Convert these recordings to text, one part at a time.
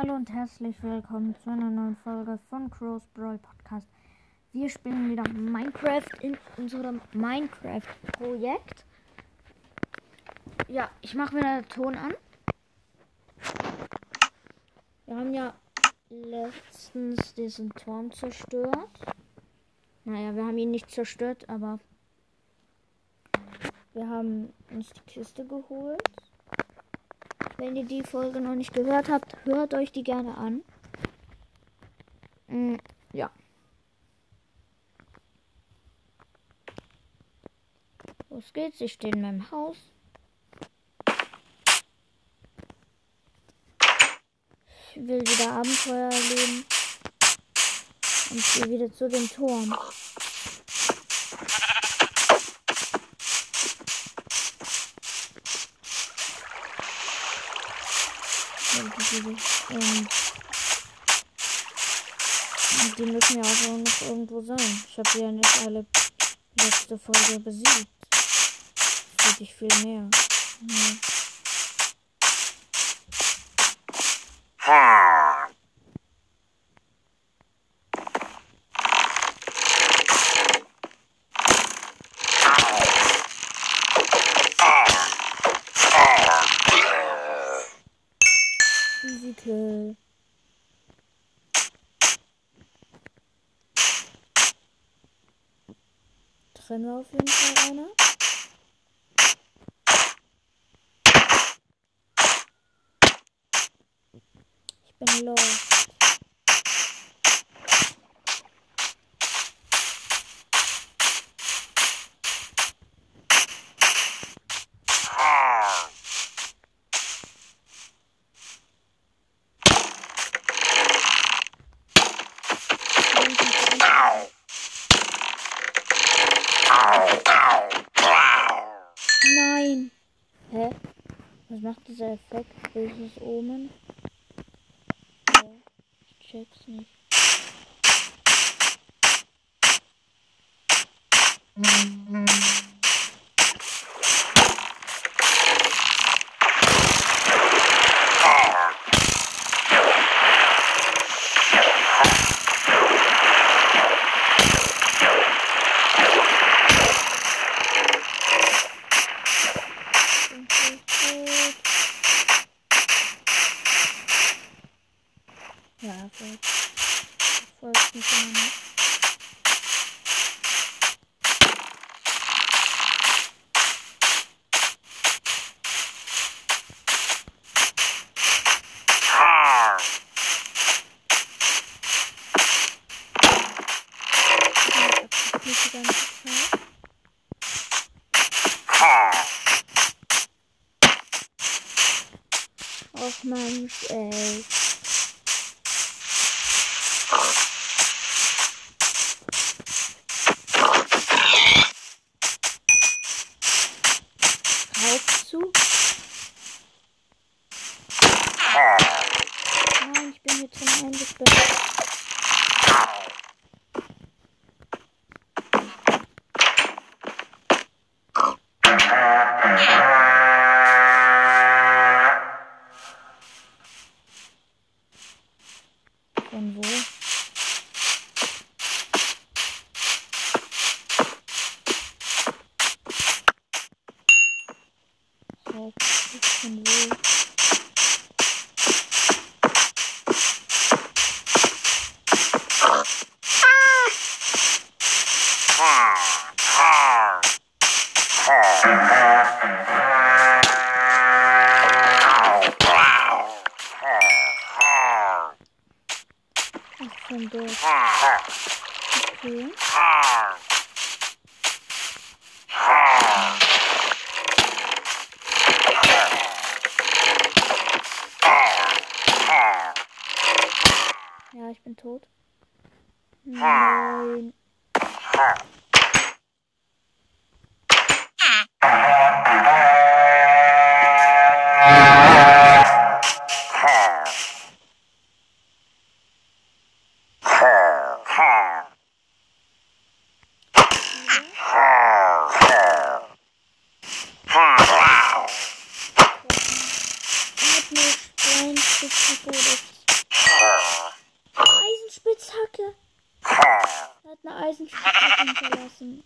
Hallo und herzlich willkommen zu einer neuen Folge von Crows Brawl Podcast. Wir spielen wieder Minecraft in unserem Minecraft-Projekt. Ja, ich mache wieder den Ton an. Wir haben ja letztens diesen Turm zerstört. Naja, wir haben ihn nicht zerstört, aber wir haben uns die Kiste geholt. Wenn ihr die Folge noch nicht gehört habt, hört euch die gerne an. Mm, ja. Los geht's, ich stehe in meinem Haus. Ich will wieder Abenteuer erleben. Und gehe wieder zu dem Turm. Und die müssen ja auch noch irgendwo sein. Ich habe ja nicht alle letzte Folge besiegt. Hätte ich viel mehr. Ja. Easy kill. Trennen wir auf jeden Fall einer. Ich bin lost. Dieser Effekt? Böses Omen? Hä? Ich check's nicht. Bin Raufzug von hinterlassen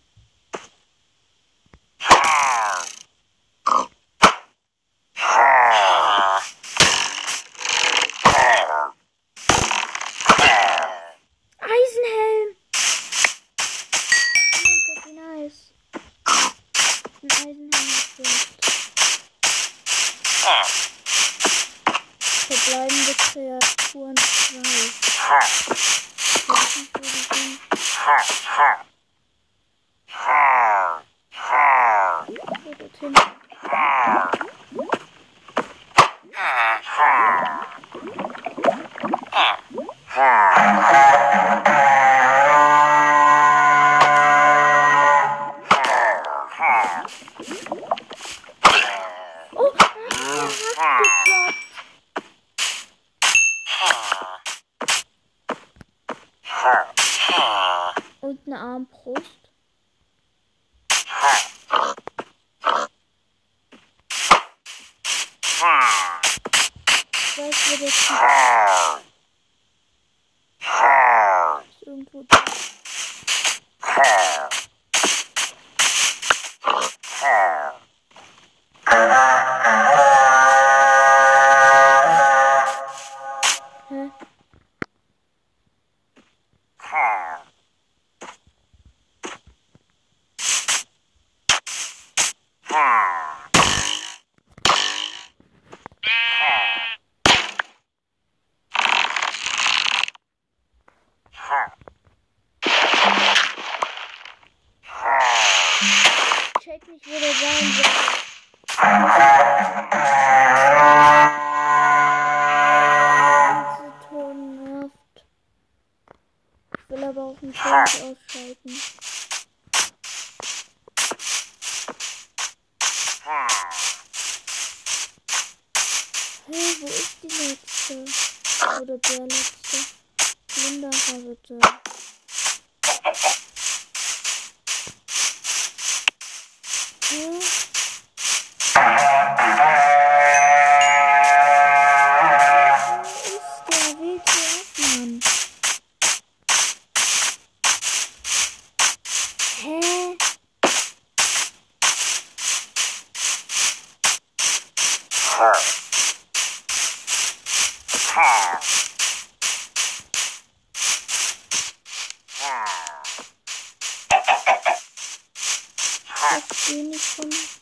her. Her. Her. Her.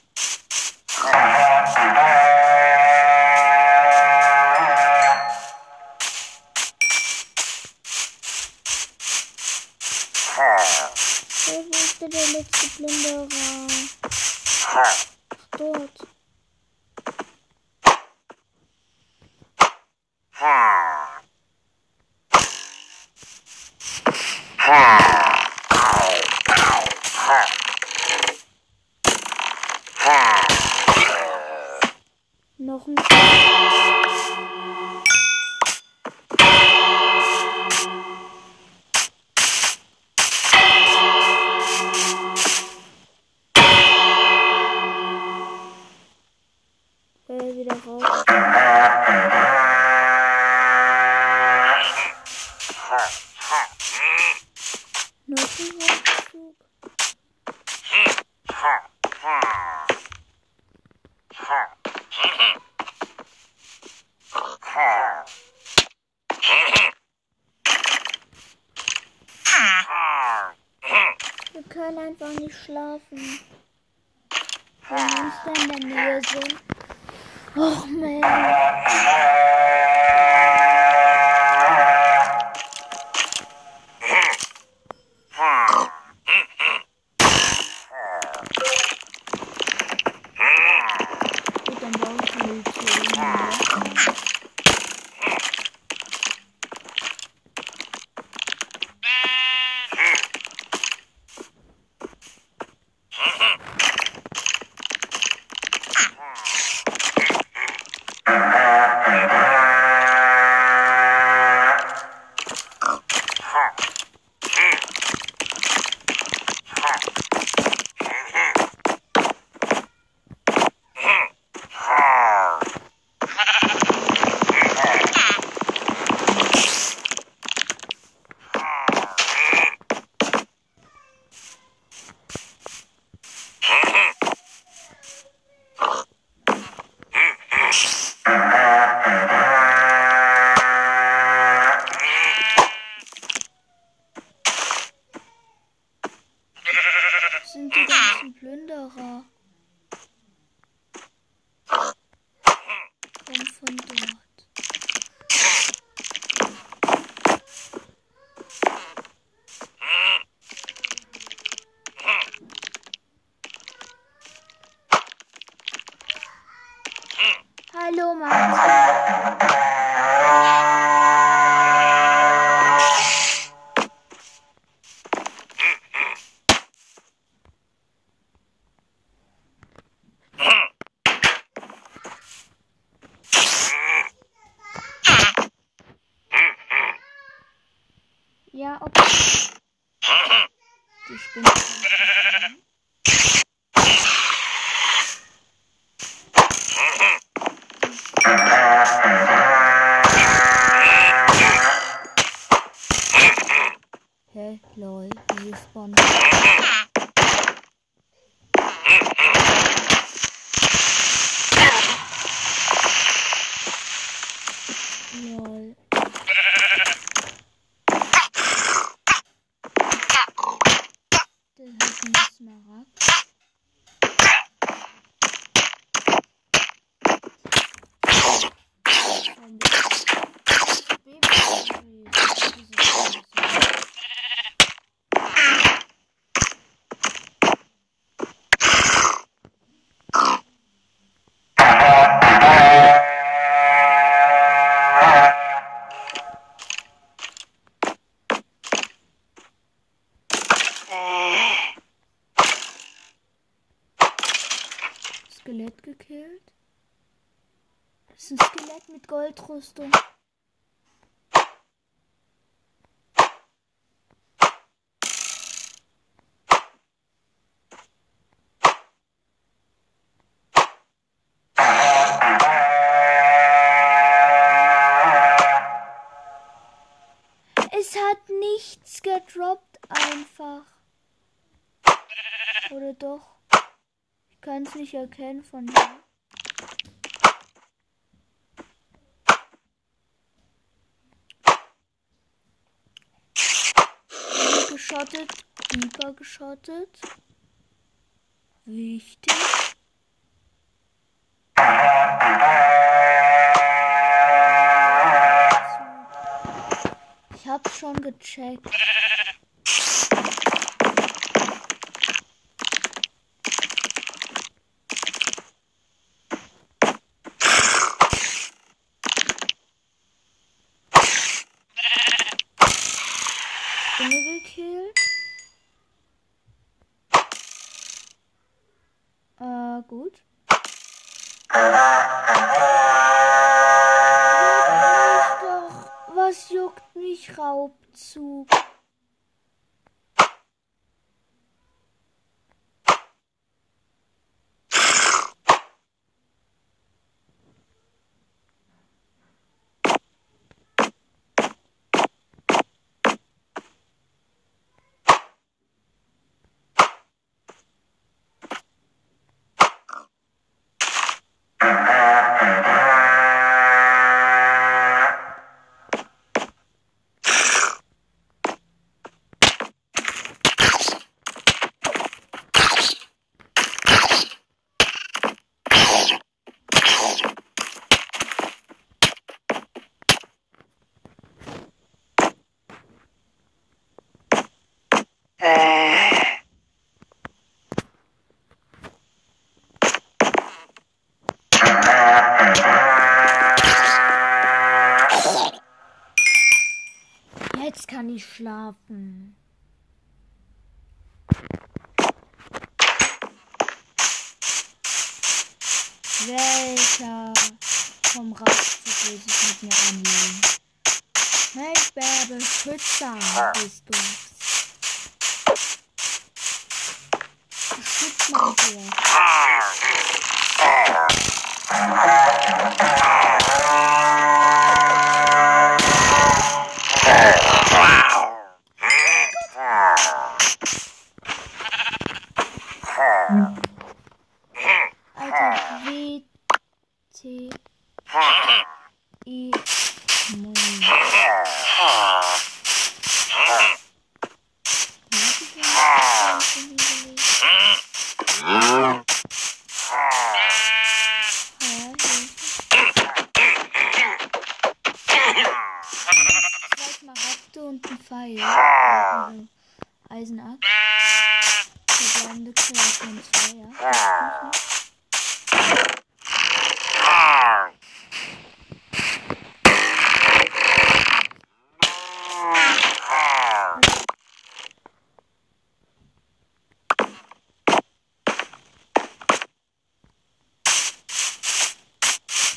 Wir können einfach nicht schlafen. Wenn wir nicht in der Nähe sind. Och, Mensch. Lol. Nicht erkennen von hier. Geschottet, Hyper geschottet. Wichtig. Ich hab's schon gecheckt. Welcher vom Raubzug will sich mit mir anlegen? Hey, Bärbe, Schützer bist du. Beschütz mein Tier. Eisenachs. Der bleibende Kreatur zwei, ja.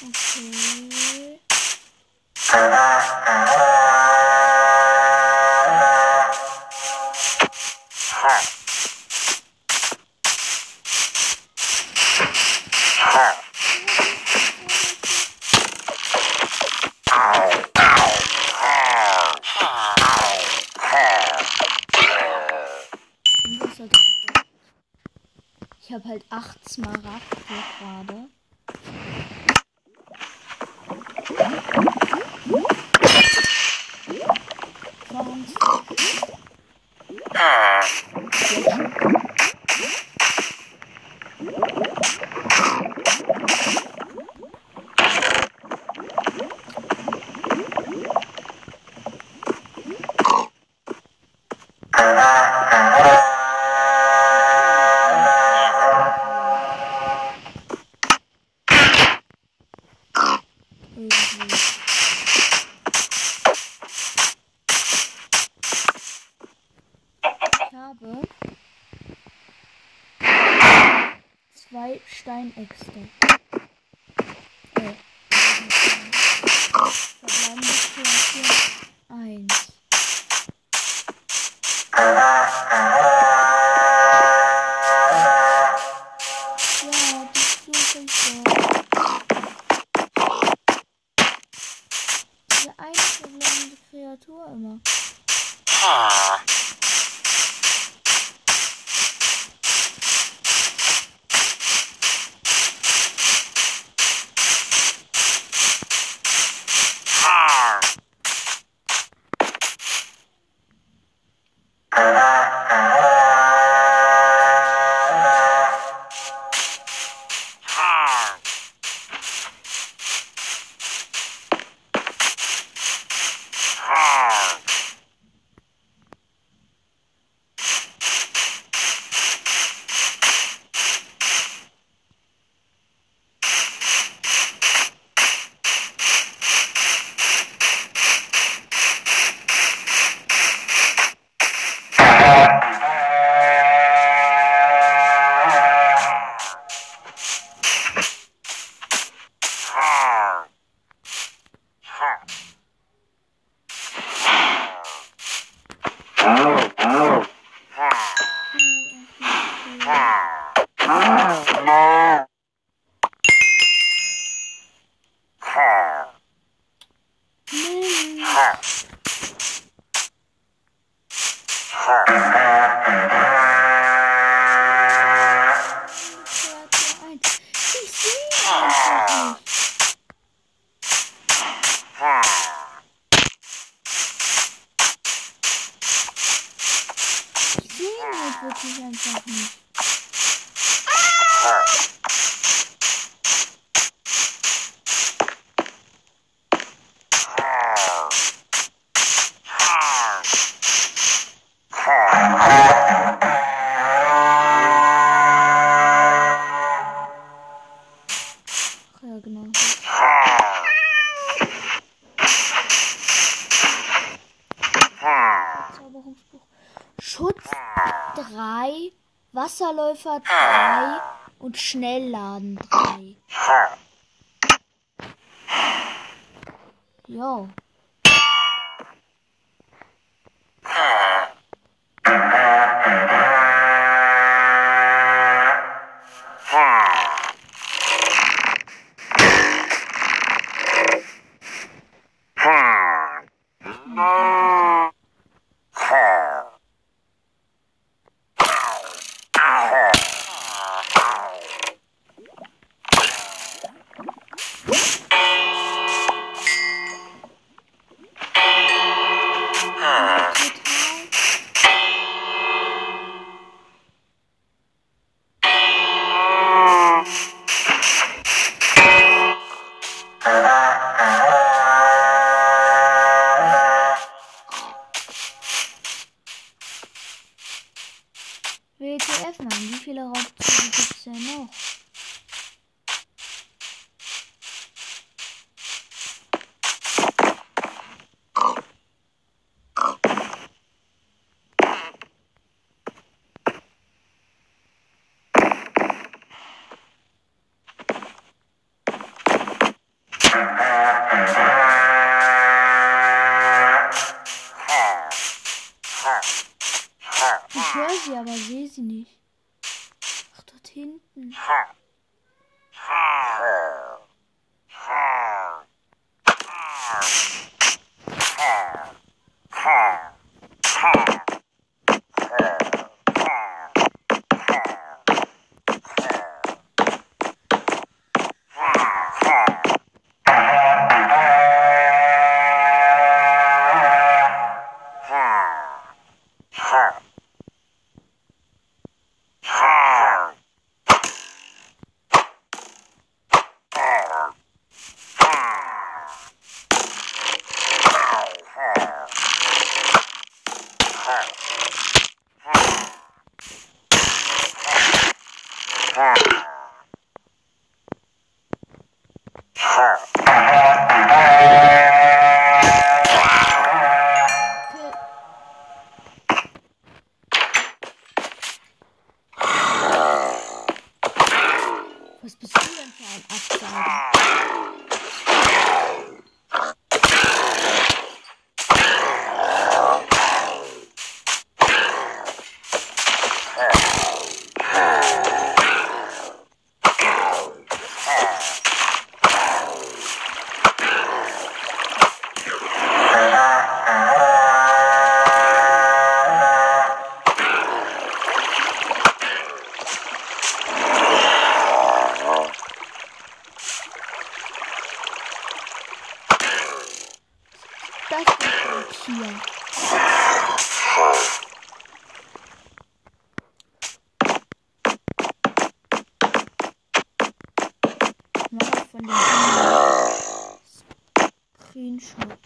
Okay. habe halt 8 Smaragde gerade. Sonst irgendwie. Wasserläufer 3 und Schnellladen 3. Screenshot.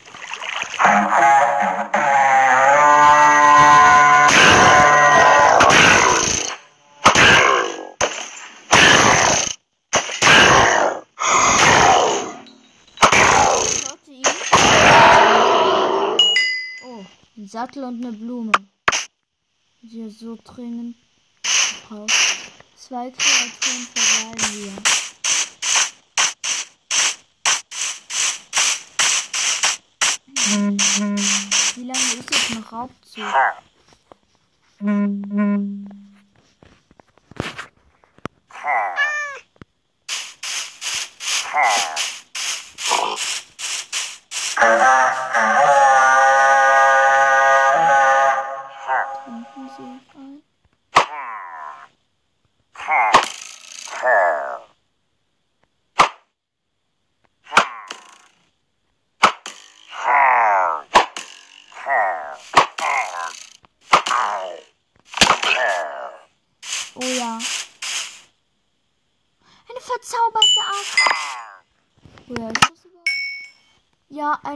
Oh, ein Sattel und eine Blume. Die so dringend braucht. Zwei Kreaturen verweilen wir.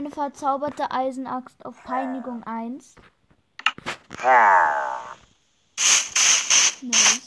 eine verzauberte Eisenaxt auf Peinigung 1? Ah. Nein.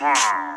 Ha!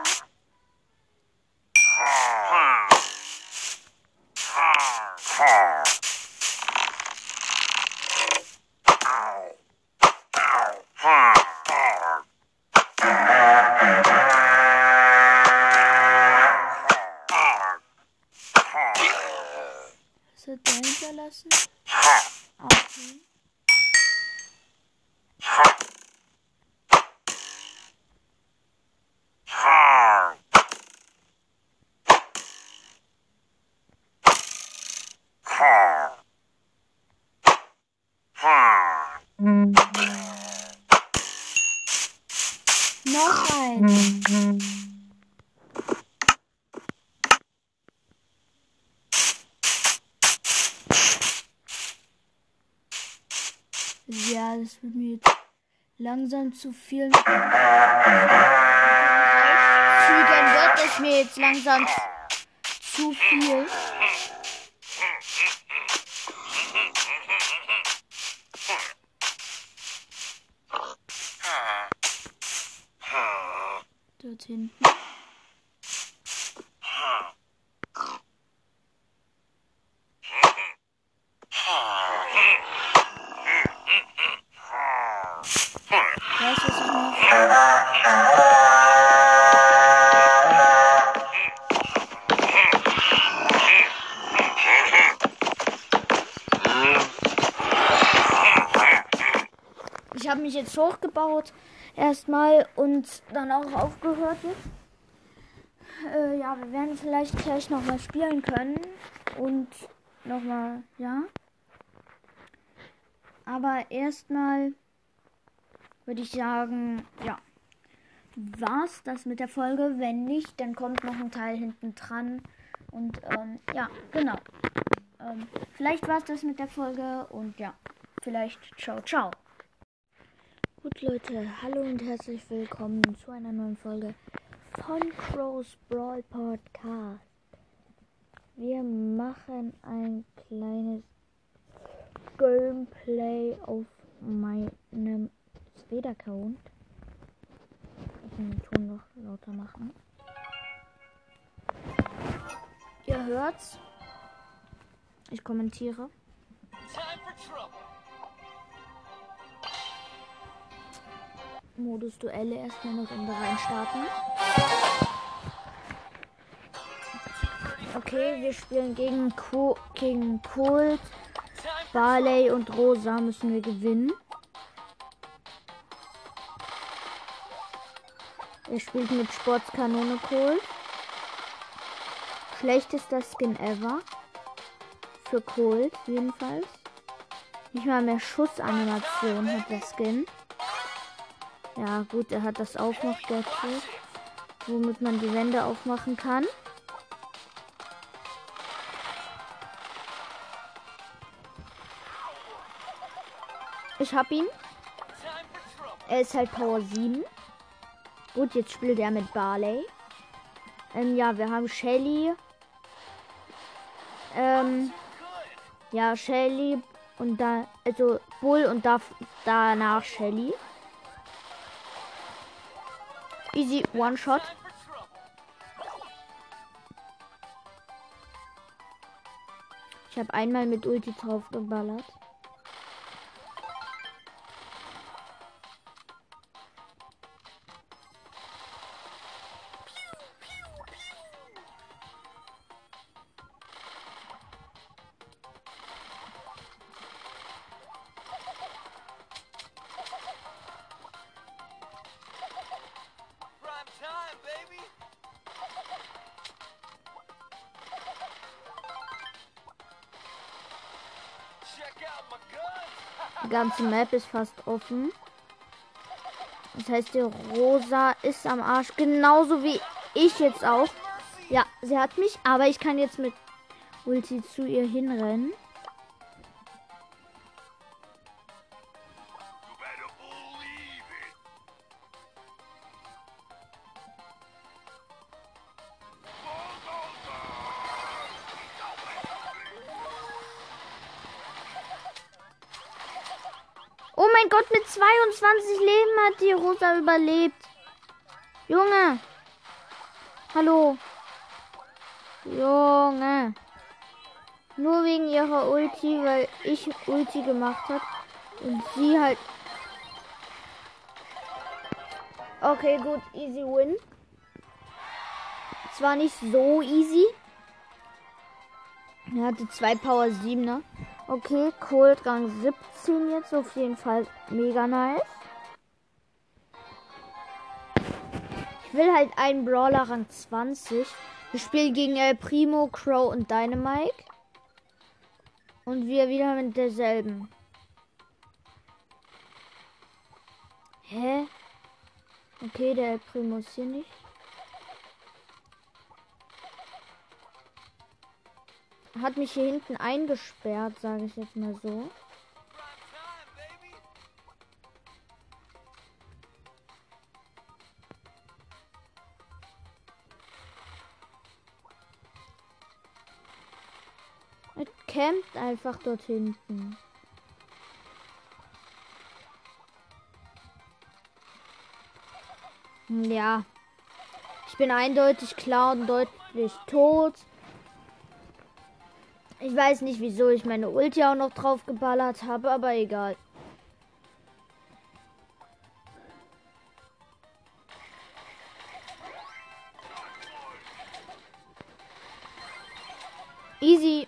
Zu viel. Zügern wird es mir jetzt langsam zu viel. Dort hinten. Mich jetzt hochgebaut erstmal und dann auch aufgehört. Äh, ja, wir werden vielleicht gleich nochmal spielen können und nochmal, ja. Aber erstmal würde ich sagen, ja, war's das mit der Folge. Wenn nicht, dann kommt noch ein Teil hinten dran. Und ähm, ja, genau. Ähm, vielleicht war's das mit der Folge und ja, vielleicht ciao, ciao. Gut, Leute, hallo und herzlich willkommen zu einer neuen Folge von Crow's Brawl Podcast. Wir machen ein kleines Gameplay auf meinem Speed-Account. Ich muss den Ton noch lauter machen. Ihr hört's. Ich kommentiere. Modus Duelle erstmal eine Runde reinstarten. Okay, wir spielen gegen, Co gegen Colt, Barley und Rosa müssen wir gewinnen. Er spielt mit Sportskanone Colt. Schlechtester Skin ever. Für Colt jedenfalls. Nicht mal mehr Schussanimation hat der Skin. Ja gut, er hat das Aufmachgadget, womit man die Wände aufmachen kann. Ich hab ihn. Er ist halt Power 7. Gut, jetzt spielt er mit Barley. Ähm, ja, wir haben Shelly. Ähm, ja, Shelly und da, also Bull und da, danach Shelly. Easy One-Shot. Ich habe einmal mit Ulti drauf geballert. Ganze Map ist fast offen. Das heißt, die Rosa ist am Arsch. Genauso wie ich jetzt auch. Ja, sie hat mich, aber ich kann jetzt mit Ulti zu ihr hinrennen. 25 Leben hat die Rosa überlebt. Junge. Hallo. Junge. Nur wegen ihrer Ulti, weil ich Ulti gemacht habe. Und sie halt. Okay, gut. Easy win. Zwar nicht so easy. Er hatte zwei Power 7, ne? Okay, Cold Rang 17 jetzt auf jeden Fall mega nice. Ich will halt einen Brawler Rang 20. Wir spielen gegen El Primo, Crow und Dynamite. Und wir wieder mit derselben. Hä? Okay, der El Primo ist hier nicht. hat mich hier hinten eingesperrt, sage ich jetzt mal so. Er campt einfach dort hinten. Ja. Ich bin eindeutig klar und deutlich tot. Ich weiß nicht, wieso ich meine Ulti auch noch drauf geballert habe, aber egal. Easy.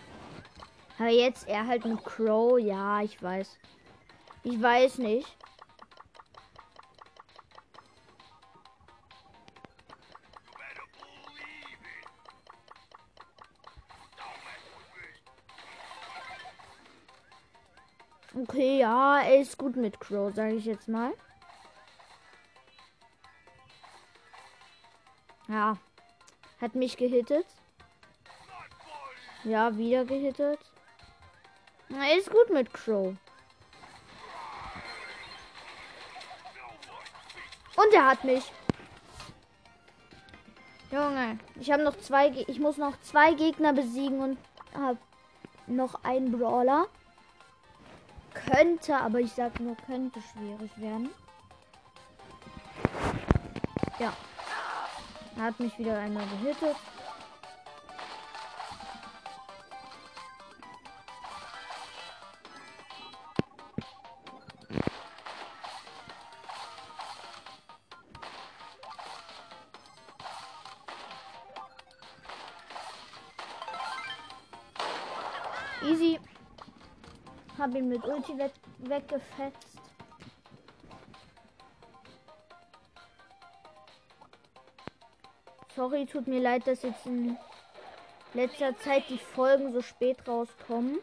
Aber jetzt er halt mit Crow. Ja, ich weiß. Ich weiß nicht. Okay, ja, er ist gut mit Crow, sage ich jetzt mal. Ja. Hat mich gehittet. Ja, wieder gehittet. Er ist gut mit Crow. Und er hat mich. Junge, ich habe noch zwei. Ich muss noch zwei Gegner besiegen und habe noch einen Brawler. Könnte, aber ich sag nur, könnte schwierig werden. Ja. Hat mich wieder einmal gehittet. Easy. Hab ihn mit Ulti weg weggefetzt. Sorry, tut mir leid, dass jetzt in letzter Zeit die Folgen so spät rauskommen.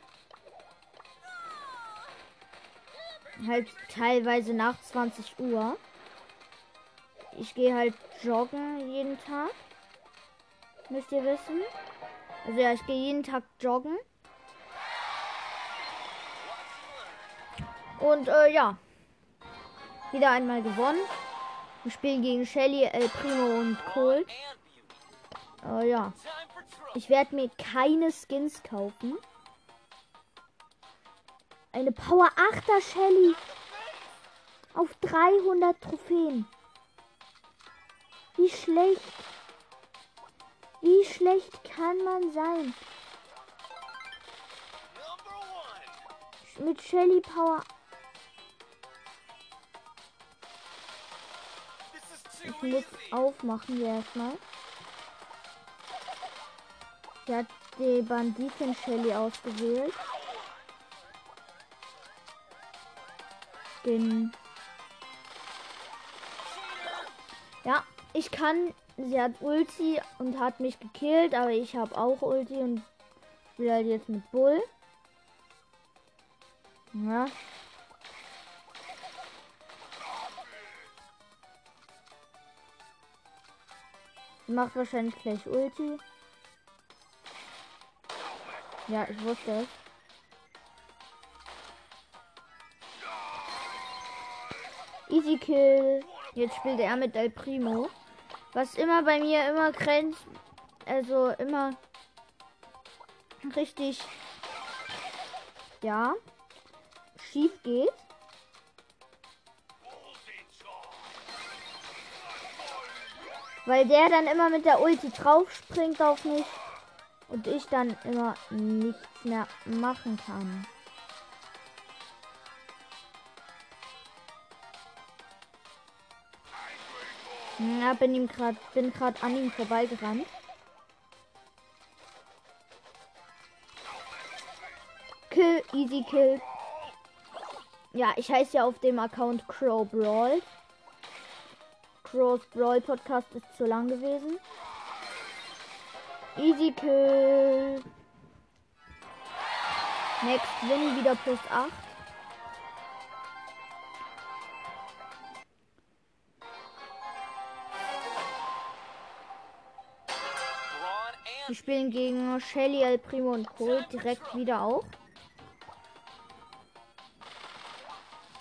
Halt teilweise nach 20 Uhr. Ich gehe halt joggen jeden Tag. Müsst ihr wissen. Also ja, ich gehe jeden Tag joggen. Und äh, ja. Wieder einmal gewonnen. Wir spielen gegen Shelly, El Primo und Colt. Äh, ja. Ich werde mir keine Skins kaufen. Eine Power 8er Shelly. Auf 300 Trophäen. Wie schlecht. Wie schlecht kann man sein? Mit Shelly Power. Easy. aufmachen hier erstmal. Sie hat die Banditen Shelly ausgewählt. Den. Ja, ich kann. Sie hat Ulti und hat mich gekillt, aber ich habe auch Ulti und will halt jetzt mit Bull. Ja. Macht wahrscheinlich gleich Ulti. Ja, ich wusste es. Easy Kill. Jetzt spielt er mit El Primo. Was immer bei mir immer grenzt. Also immer richtig. Ja. Schief geht. Weil der dann immer mit der Ulti drauf springt auf mich. Und ich dann immer nichts mehr machen kann. Ja, bin ihm grad, bin gerade an ihm vorbeigerannt. Kill, easy kill. Ja, ich heiße ja auf dem Account Crow Brawl. Crows Brawl Podcast ist zu lang gewesen. Easy Kill. Next Win wieder plus 8. Braun Wir spielen gegen Shelly, El Primo und Colt direkt wieder auch.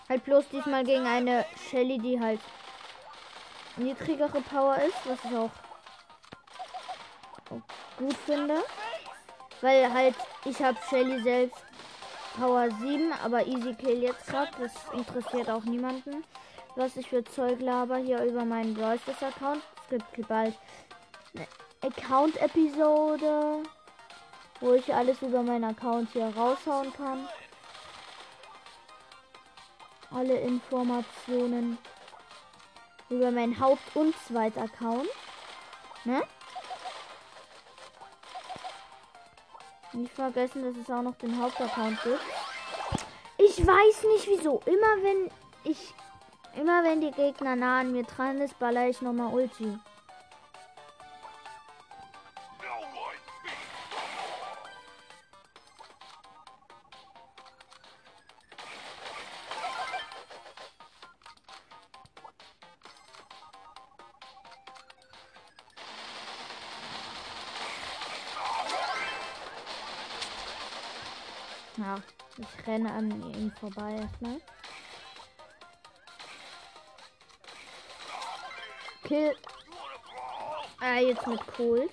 Halt bloß diesmal gegen eine Shelly, die halt niedrigere Power ist, was ich auch, gut finde. Weil halt, ich habe Shelly selbst Power 7, aber Easy Kill jetzt gerade. Das interessiert auch niemanden. Was ich für Zeug laber hier über meinen Brawl Account. Es gibt bald eine Account-Episode, wo ich alles über meinen Account hier raushauen kann. Alle Informationen über meinen Haupt- und Zweit-Account. Ne? Nicht vergessen, dass es auch noch den Hauptaccount gibt. Ich weiß nicht wieso. Immer wenn ich. Immer wenn die Gegner nah an mir dran ist, baller ich nochmal Ulti. Renne an ihm vorbei erstmal. Kill. Ah, jetzt mit Cold.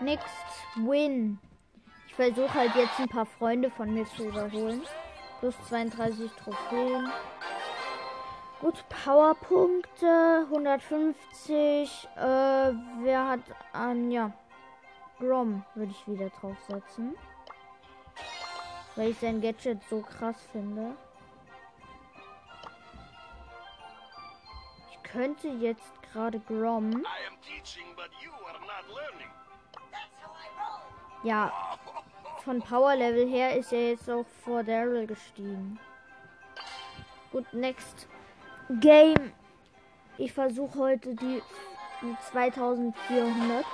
Next win. Ich versuche halt jetzt ein paar Freunde von mir zu überholen. Plus 32 Trophäen. Gut, Powerpunkte 150. Äh, wer hat an, ja, Grom würde ich wieder draufsetzen. Weil ich sein Gadget so krass finde. Ich könnte jetzt gerade Grom. Ja, von Power Level her ist er jetzt auch vor Daryl gestiegen. Gut, next Game. Ich versuche heute die, die 2400.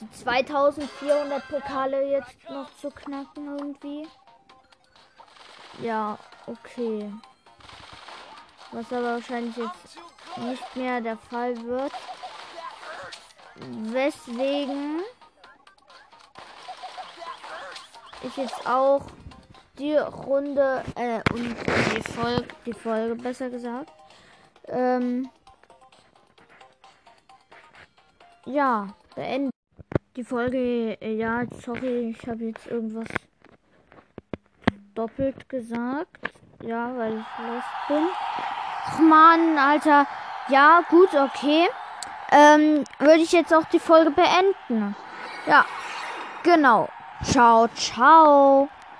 Die 2400 Pokale jetzt noch zu knacken irgendwie. Ja, okay. Was aber wahrscheinlich jetzt nicht mehr der Fall wird. Weswegen ich jetzt auch die Runde äh, und die Folge, die Folge besser gesagt. Ähm, ja, beenden. Die Folge, äh, ja, sorry, ich habe jetzt irgendwas doppelt gesagt. Ja, weil ich los bin. Ach Mann, Alter. Ja, gut, okay. Ähm, würde ich jetzt auch die Folge beenden. Ja, genau. Ciao, ciao.